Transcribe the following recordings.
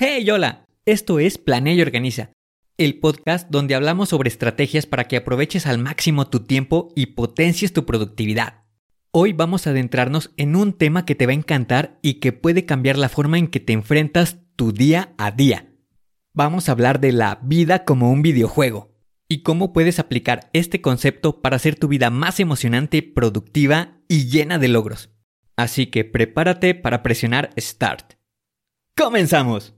Hey, hola, esto es Planea y Organiza, el podcast donde hablamos sobre estrategias para que aproveches al máximo tu tiempo y potencies tu productividad. Hoy vamos a adentrarnos en un tema que te va a encantar y que puede cambiar la forma en que te enfrentas tu día a día. Vamos a hablar de la vida como un videojuego y cómo puedes aplicar este concepto para hacer tu vida más emocionante, productiva y llena de logros. Así que prepárate para presionar Start. ¡Comenzamos!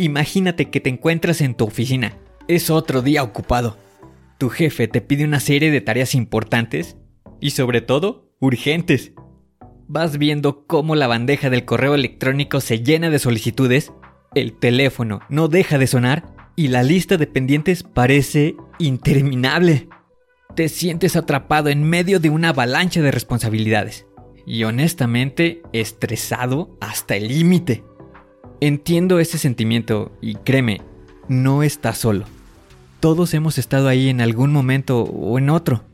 Imagínate que te encuentras en tu oficina. Es otro día ocupado. Tu jefe te pide una serie de tareas importantes y sobre todo urgentes. Vas viendo cómo la bandeja del correo electrónico se llena de solicitudes, el teléfono no deja de sonar y la lista de pendientes parece interminable. Te sientes atrapado en medio de una avalancha de responsabilidades y honestamente estresado hasta el límite. Entiendo ese sentimiento y créeme, no estás solo. Todos hemos estado ahí en algún momento o en otro,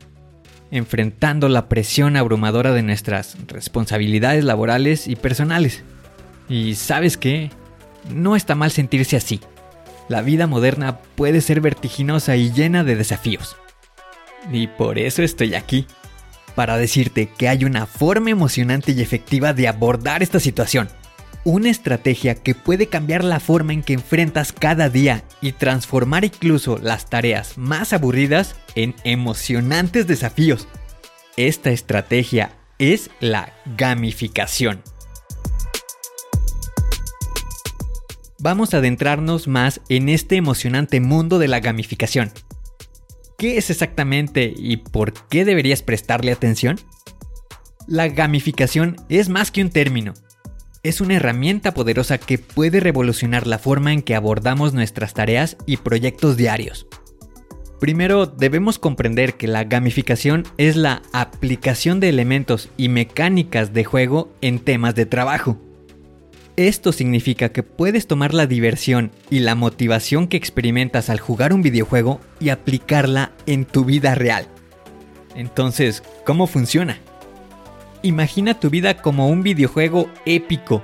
enfrentando la presión abrumadora de nuestras responsabilidades laborales y personales. Y sabes qué, no está mal sentirse así. La vida moderna puede ser vertiginosa y llena de desafíos. Y por eso estoy aquí, para decirte que hay una forma emocionante y efectiva de abordar esta situación una estrategia que puede cambiar la forma en que enfrentas cada día y transformar incluso las tareas más aburridas en emocionantes desafíos. Esta estrategia es la gamificación. Vamos a adentrarnos más en este emocionante mundo de la gamificación. ¿Qué es exactamente y por qué deberías prestarle atención? La gamificación es más que un término, es una herramienta poderosa que puede revolucionar la forma en que abordamos nuestras tareas y proyectos diarios. Primero, debemos comprender que la gamificación es la aplicación de elementos y mecánicas de juego en temas de trabajo. Esto significa que puedes tomar la diversión y la motivación que experimentas al jugar un videojuego y aplicarla en tu vida real. Entonces, ¿cómo funciona? Imagina tu vida como un videojuego épico.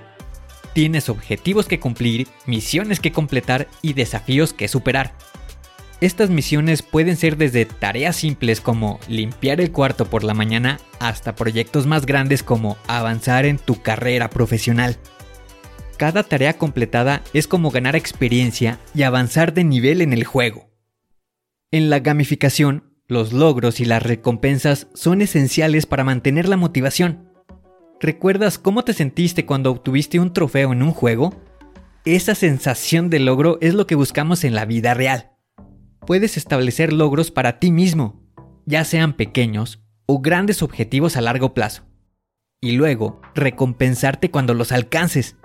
Tienes objetivos que cumplir, misiones que completar y desafíos que superar. Estas misiones pueden ser desde tareas simples como limpiar el cuarto por la mañana hasta proyectos más grandes como avanzar en tu carrera profesional. Cada tarea completada es como ganar experiencia y avanzar de nivel en el juego. En la gamificación, los logros y las recompensas son esenciales para mantener la motivación. ¿Recuerdas cómo te sentiste cuando obtuviste un trofeo en un juego? Esa sensación de logro es lo que buscamos en la vida real. Puedes establecer logros para ti mismo, ya sean pequeños o grandes objetivos a largo plazo. Y luego, recompensarte cuando los alcances.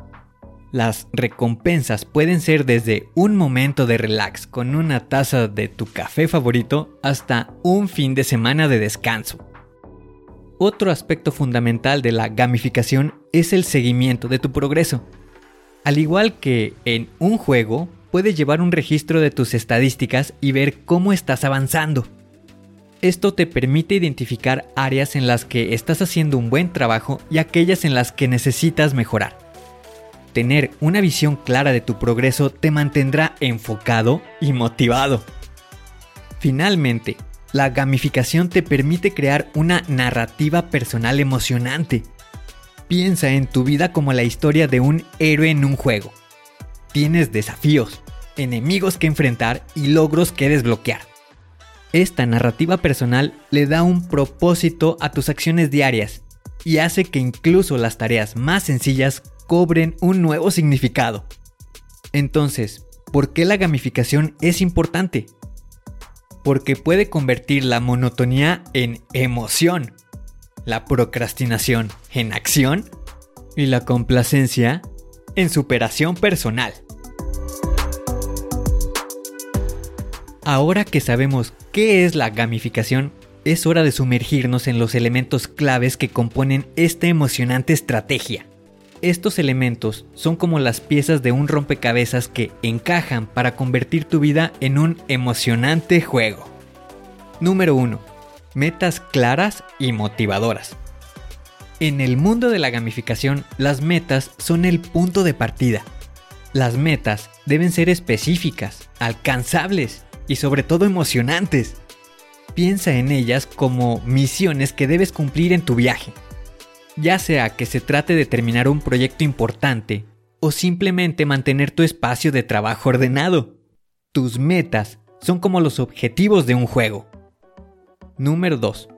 Las recompensas pueden ser desde un momento de relax con una taza de tu café favorito hasta un fin de semana de descanso. Otro aspecto fundamental de la gamificación es el seguimiento de tu progreso. Al igual que en un juego, puedes llevar un registro de tus estadísticas y ver cómo estás avanzando. Esto te permite identificar áreas en las que estás haciendo un buen trabajo y aquellas en las que necesitas mejorar. Tener una visión clara de tu progreso te mantendrá enfocado y motivado. Finalmente, la gamificación te permite crear una narrativa personal emocionante. Piensa en tu vida como la historia de un héroe en un juego. Tienes desafíos, enemigos que enfrentar y logros que desbloquear. Esta narrativa personal le da un propósito a tus acciones diarias y hace que incluso las tareas más sencillas cobren un nuevo significado. Entonces, ¿por qué la gamificación es importante? Porque puede convertir la monotonía en emoción, la procrastinación en acción y la complacencia en superación personal. Ahora que sabemos qué es la gamificación, es hora de sumergirnos en los elementos claves que componen esta emocionante estrategia. Estos elementos son como las piezas de un rompecabezas que encajan para convertir tu vida en un emocionante juego. Número 1. Metas claras y motivadoras. En el mundo de la gamificación, las metas son el punto de partida. Las metas deben ser específicas, alcanzables y sobre todo emocionantes. Piensa en ellas como misiones que debes cumplir en tu viaje. Ya sea que se trate de terminar un proyecto importante o simplemente mantener tu espacio de trabajo ordenado. Tus metas son como los objetivos de un juego. Número 2.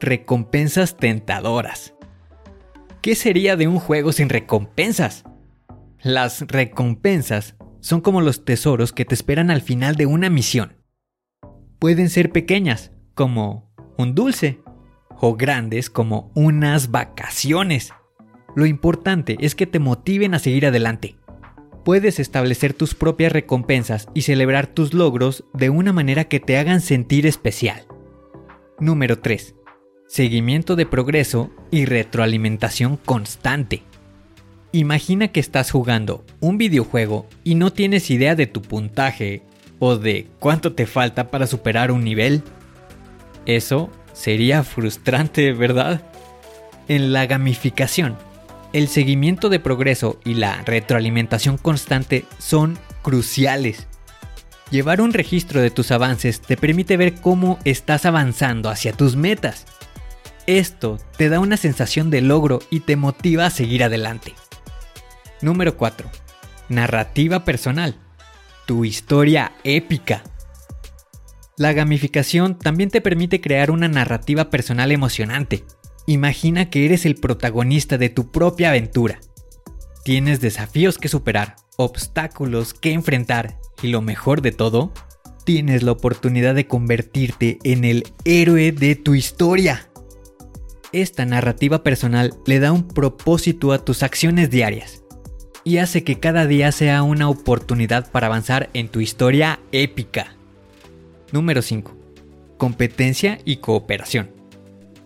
Recompensas tentadoras. ¿Qué sería de un juego sin recompensas? Las recompensas son como los tesoros que te esperan al final de una misión pueden ser pequeñas, como un dulce, o grandes como unas vacaciones. Lo importante es que te motiven a seguir adelante. Puedes establecer tus propias recompensas y celebrar tus logros de una manera que te hagan sentir especial. Número 3. Seguimiento de progreso y retroalimentación constante. Imagina que estás jugando un videojuego y no tienes idea de tu puntaje o de cuánto te falta para superar un nivel. Eso sería frustrante, ¿verdad? En la gamificación, el seguimiento de progreso y la retroalimentación constante son cruciales. Llevar un registro de tus avances te permite ver cómo estás avanzando hacia tus metas. Esto te da una sensación de logro y te motiva a seguir adelante. Número 4. Narrativa personal tu historia épica. La gamificación también te permite crear una narrativa personal emocionante. Imagina que eres el protagonista de tu propia aventura. Tienes desafíos que superar, obstáculos que enfrentar y lo mejor de todo, tienes la oportunidad de convertirte en el héroe de tu historia. Esta narrativa personal le da un propósito a tus acciones diarias y hace que cada día sea una oportunidad para avanzar en tu historia épica. Número 5. Competencia y cooperación.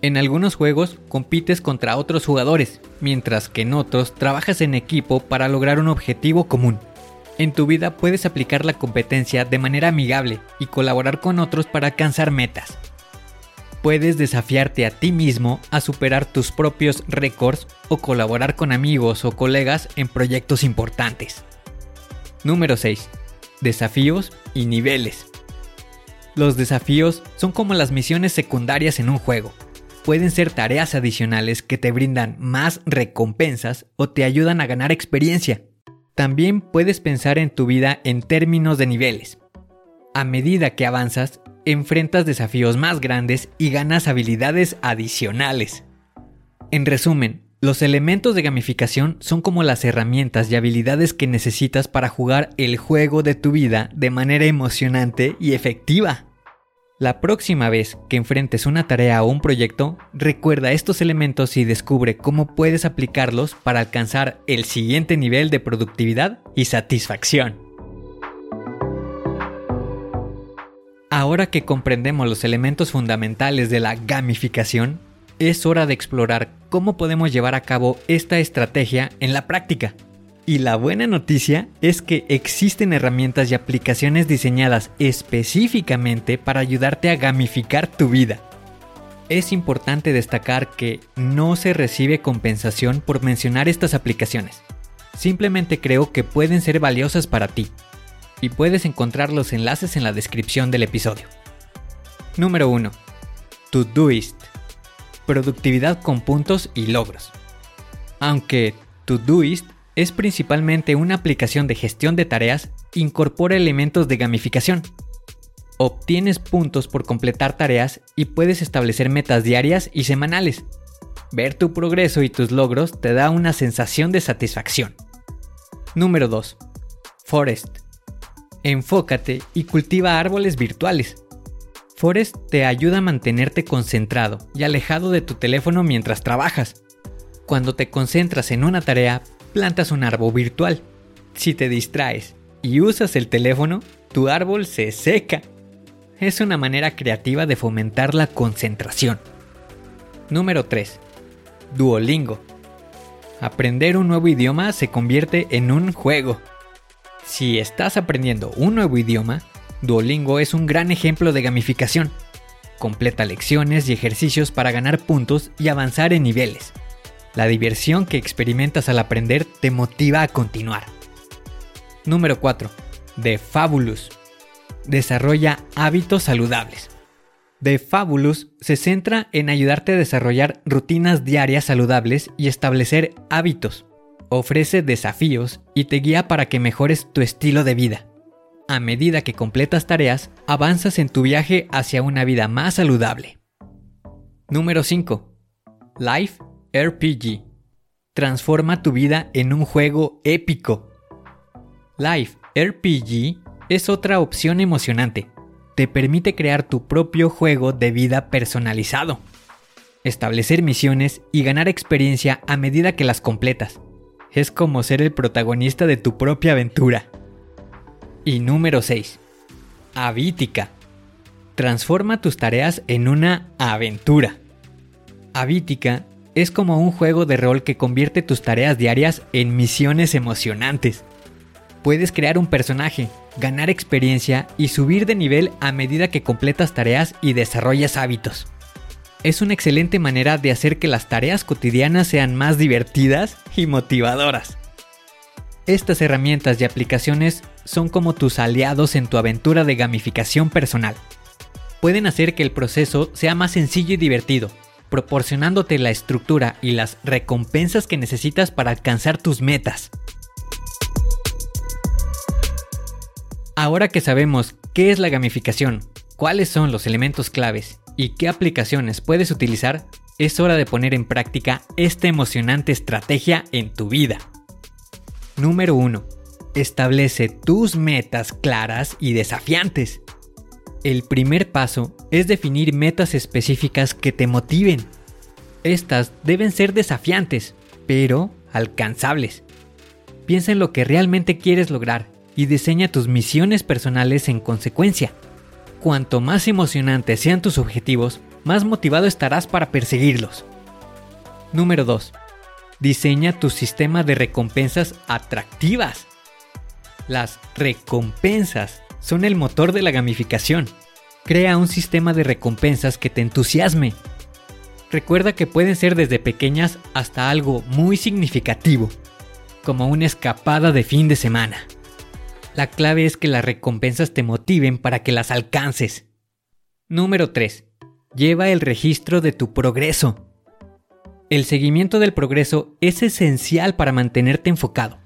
En algunos juegos compites contra otros jugadores, mientras que en otros trabajas en equipo para lograr un objetivo común. En tu vida puedes aplicar la competencia de manera amigable y colaborar con otros para alcanzar metas puedes desafiarte a ti mismo a superar tus propios récords o colaborar con amigos o colegas en proyectos importantes. Número 6. Desafíos y niveles. Los desafíos son como las misiones secundarias en un juego. Pueden ser tareas adicionales que te brindan más recompensas o te ayudan a ganar experiencia. También puedes pensar en tu vida en términos de niveles. A medida que avanzas, enfrentas desafíos más grandes y ganas habilidades adicionales. En resumen, los elementos de gamificación son como las herramientas y habilidades que necesitas para jugar el juego de tu vida de manera emocionante y efectiva. La próxima vez que enfrentes una tarea o un proyecto, recuerda estos elementos y descubre cómo puedes aplicarlos para alcanzar el siguiente nivel de productividad y satisfacción. Ahora que comprendemos los elementos fundamentales de la gamificación, es hora de explorar cómo podemos llevar a cabo esta estrategia en la práctica. Y la buena noticia es que existen herramientas y aplicaciones diseñadas específicamente para ayudarte a gamificar tu vida. Es importante destacar que no se recibe compensación por mencionar estas aplicaciones. simplemente creo que pueden ser valiosas para ti. Y puedes encontrar los enlaces en la descripción del episodio. Número 1. Todoist. Productividad con puntos y logros. Aunque Todoist es principalmente una aplicación de gestión de tareas, incorpora elementos de gamificación. Obtienes puntos por completar tareas y puedes establecer metas diarias y semanales. Ver tu progreso y tus logros te da una sensación de satisfacción. Número 2. Forest. Enfócate y cultiva árboles virtuales. Forest te ayuda a mantenerte concentrado y alejado de tu teléfono mientras trabajas. Cuando te concentras en una tarea, plantas un árbol virtual. Si te distraes y usas el teléfono, tu árbol se seca. Es una manera creativa de fomentar la concentración. Número 3. Duolingo. Aprender un nuevo idioma se convierte en un juego. Si estás aprendiendo un nuevo idioma, Duolingo es un gran ejemplo de gamificación. Completa lecciones y ejercicios para ganar puntos y avanzar en niveles. La diversión que experimentas al aprender te motiva a continuar. Número 4. The Fabulous. Desarrolla hábitos saludables. The Fabulous se centra en ayudarte a desarrollar rutinas diarias saludables y establecer hábitos. Ofrece desafíos y te guía para que mejores tu estilo de vida. A medida que completas tareas, avanzas en tu viaje hacia una vida más saludable. Número 5. Life RPG. Transforma tu vida en un juego épico. Life RPG es otra opción emocionante. Te permite crear tu propio juego de vida personalizado. Establecer misiones y ganar experiencia a medida que las completas. Es como ser el protagonista de tu propia aventura. Y número 6. Avítica. Transforma tus tareas en una aventura. Avítica es como un juego de rol que convierte tus tareas diarias en misiones emocionantes. Puedes crear un personaje, ganar experiencia y subir de nivel a medida que completas tareas y desarrollas hábitos. Es una excelente manera de hacer que las tareas cotidianas sean más divertidas y motivadoras. Estas herramientas y aplicaciones son como tus aliados en tu aventura de gamificación personal. Pueden hacer que el proceso sea más sencillo y divertido, proporcionándote la estructura y las recompensas que necesitas para alcanzar tus metas. Ahora que sabemos qué es la gamificación, cuáles son los elementos claves y qué aplicaciones puedes utilizar, es hora de poner en práctica esta emocionante estrategia en tu vida. Número 1. Establece tus metas claras y desafiantes. El primer paso es definir metas específicas que te motiven. Estas deben ser desafiantes, pero alcanzables. Piensa en lo que realmente quieres lograr y diseña tus misiones personales en consecuencia. Cuanto más emocionantes sean tus objetivos, más motivado estarás para perseguirlos. Número 2. Diseña tu sistema de recompensas atractivas. Las recompensas son el motor de la gamificación. Crea un sistema de recompensas que te entusiasme. Recuerda que pueden ser desde pequeñas hasta algo muy significativo, como una escapada de fin de semana. La clave es que las recompensas te motiven para que las alcances. Número 3. Lleva el registro de tu progreso. El seguimiento del progreso es esencial para mantenerte enfocado.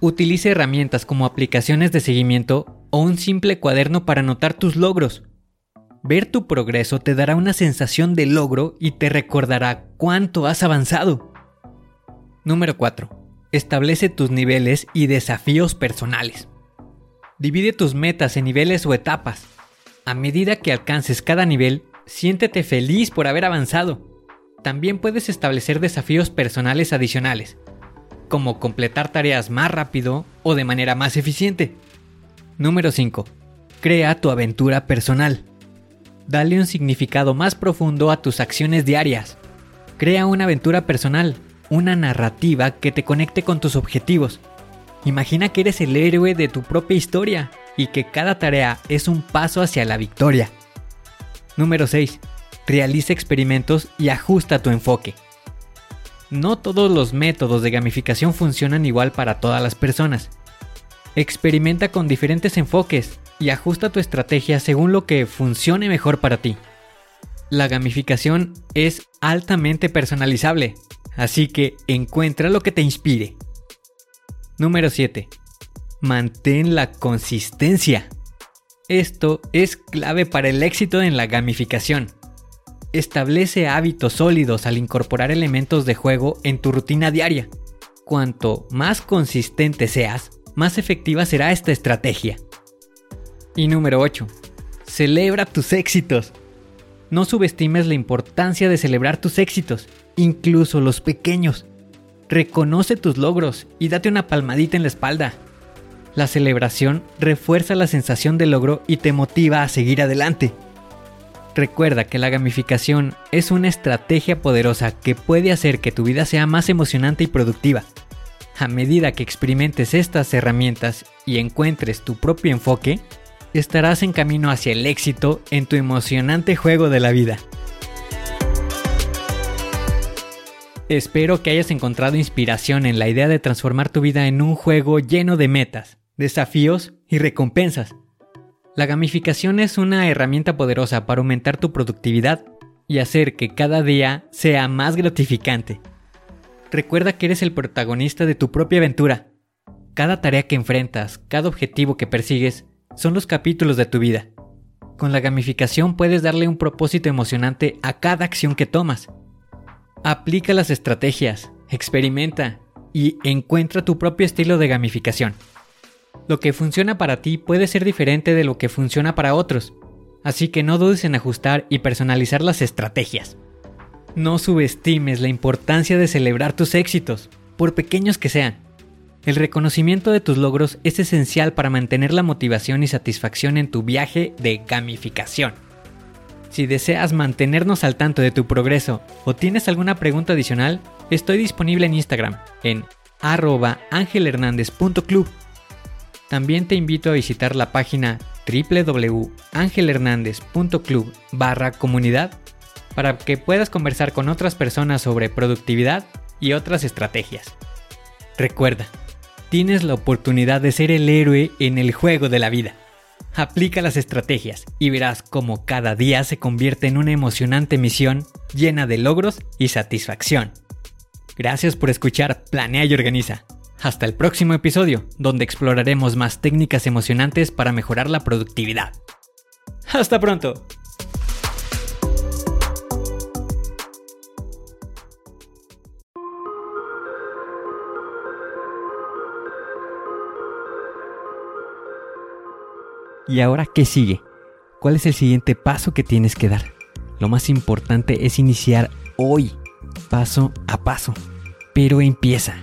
Utilice herramientas como aplicaciones de seguimiento o un simple cuaderno para anotar tus logros. Ver tu progreso te dará una sensación de logro y te recordará cuánto has avanzado. Número 4. Establece tus niveles y desafíos personales. Divide tus metas en niveles o etapas. A medida que alcances cada nivel, siéntete feliz por haber avanzado. También puedes establecer desafíos personales adicionales, como completar tareas más rápido o de manera más eficiente. Número 5. Crea tu aventura personal. Dale un significado más profundo a tus acciones diarias. Crea una aventura personal, una narrativa que te conecte con tus objetivos. Imagina que eres el héroe de tu propia historia y que cada tarea es un paso hacia la victoria. Número 6. Realiza experimentos y ajusta tu enfoque. No todos los métodos de gamificación funcionan igual para todas las personas. Experimenta con diferentes enfoques y ajusta tu estrategia según lo que funcione mejor para ti. La gamificación es altamente personalizable, así que encuentra lo que te inspire. Número 7. Mantén la consistencia. Esto es clave para el éxito en la gamificación. Establece hábitos sólidos al incorporar elementos de juego en tu rutina diaria. Cuanto más consistente seas, más efectiva será esta estrategia. Y número 8. Celebra tus éxitos. No subestimes la importancia de celebrar tus éxitos, incluso los pequeños. Reconoce tus logros y date una palmadita en la espalda. La celebración refuerza la sensación de logro y te motiva a seguir adelante. Recuerda que la gamificación es una estrategia poderosa que puede hacer que tu vida sea más emocionante y productiva. A medida que experimentes estas herramientas y encuentres tu propio enfoque, estarás en camino hacia el éxito en tu emocionante juego de la vida. Espero que hayas encontrado inspiración en la idea de transformar tu vida en un juego lleno de metas, desafíos y recompensas. La gamificación es una herramienta poderosa para aumentar tu productividad y hacer que cada día sea más gratificante. Recuerda que eres el protagonista de tu propia aventura. Cada tarea que enfrentas, cada objetivo que persigues, son los capítulos de tu vida. Con la gamificación puedes darle un propósito emocionante a cada acción que tomas. Aplica las estrategias, experimenta y encuentra tu propio estilo de gamificación. Lo que funciona para ti puede ser diferente de lo que funciona para otros, así que no dudes en ajustar y personalizar las estrategias. No subestimes la importancia de celebrar tus éxitos, por pequeños que sean. El reconocimiento de tus logros es esencial para mantener la motivación y satisfacción en tu viaje de gamificación. Si deseas mantenernos al tanto de tu progreso o tienes alguna pregunta adicional, estoy disponible en Instagram en arroba angelhernandez.club. También te invito a visitar la página www.angelhernandez.club barra comunidad para que puedas conversar con otras personas sobre productividad y otras estrategias. Recuerda, tienes la oportunidad de ser el héroe en el juego de la vida. Aplica las estrategias y verás cómo cada día se convierte en una emocionante misión llena de logros y satisfacción. Gracias por escuchar Planea y Organiza. Hasta el próximo episodio, donde exploraremos más técnicas emocionantes para mejorar la productividad. Hasta pronto. ¿Y ahora qué sigue? ¿Cuál es el siguiente paso que tienes que dar? Lo más importante es iniciar hoy, paso a paso. Pero empieza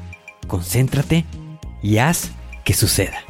concéntrate y haz que suceda.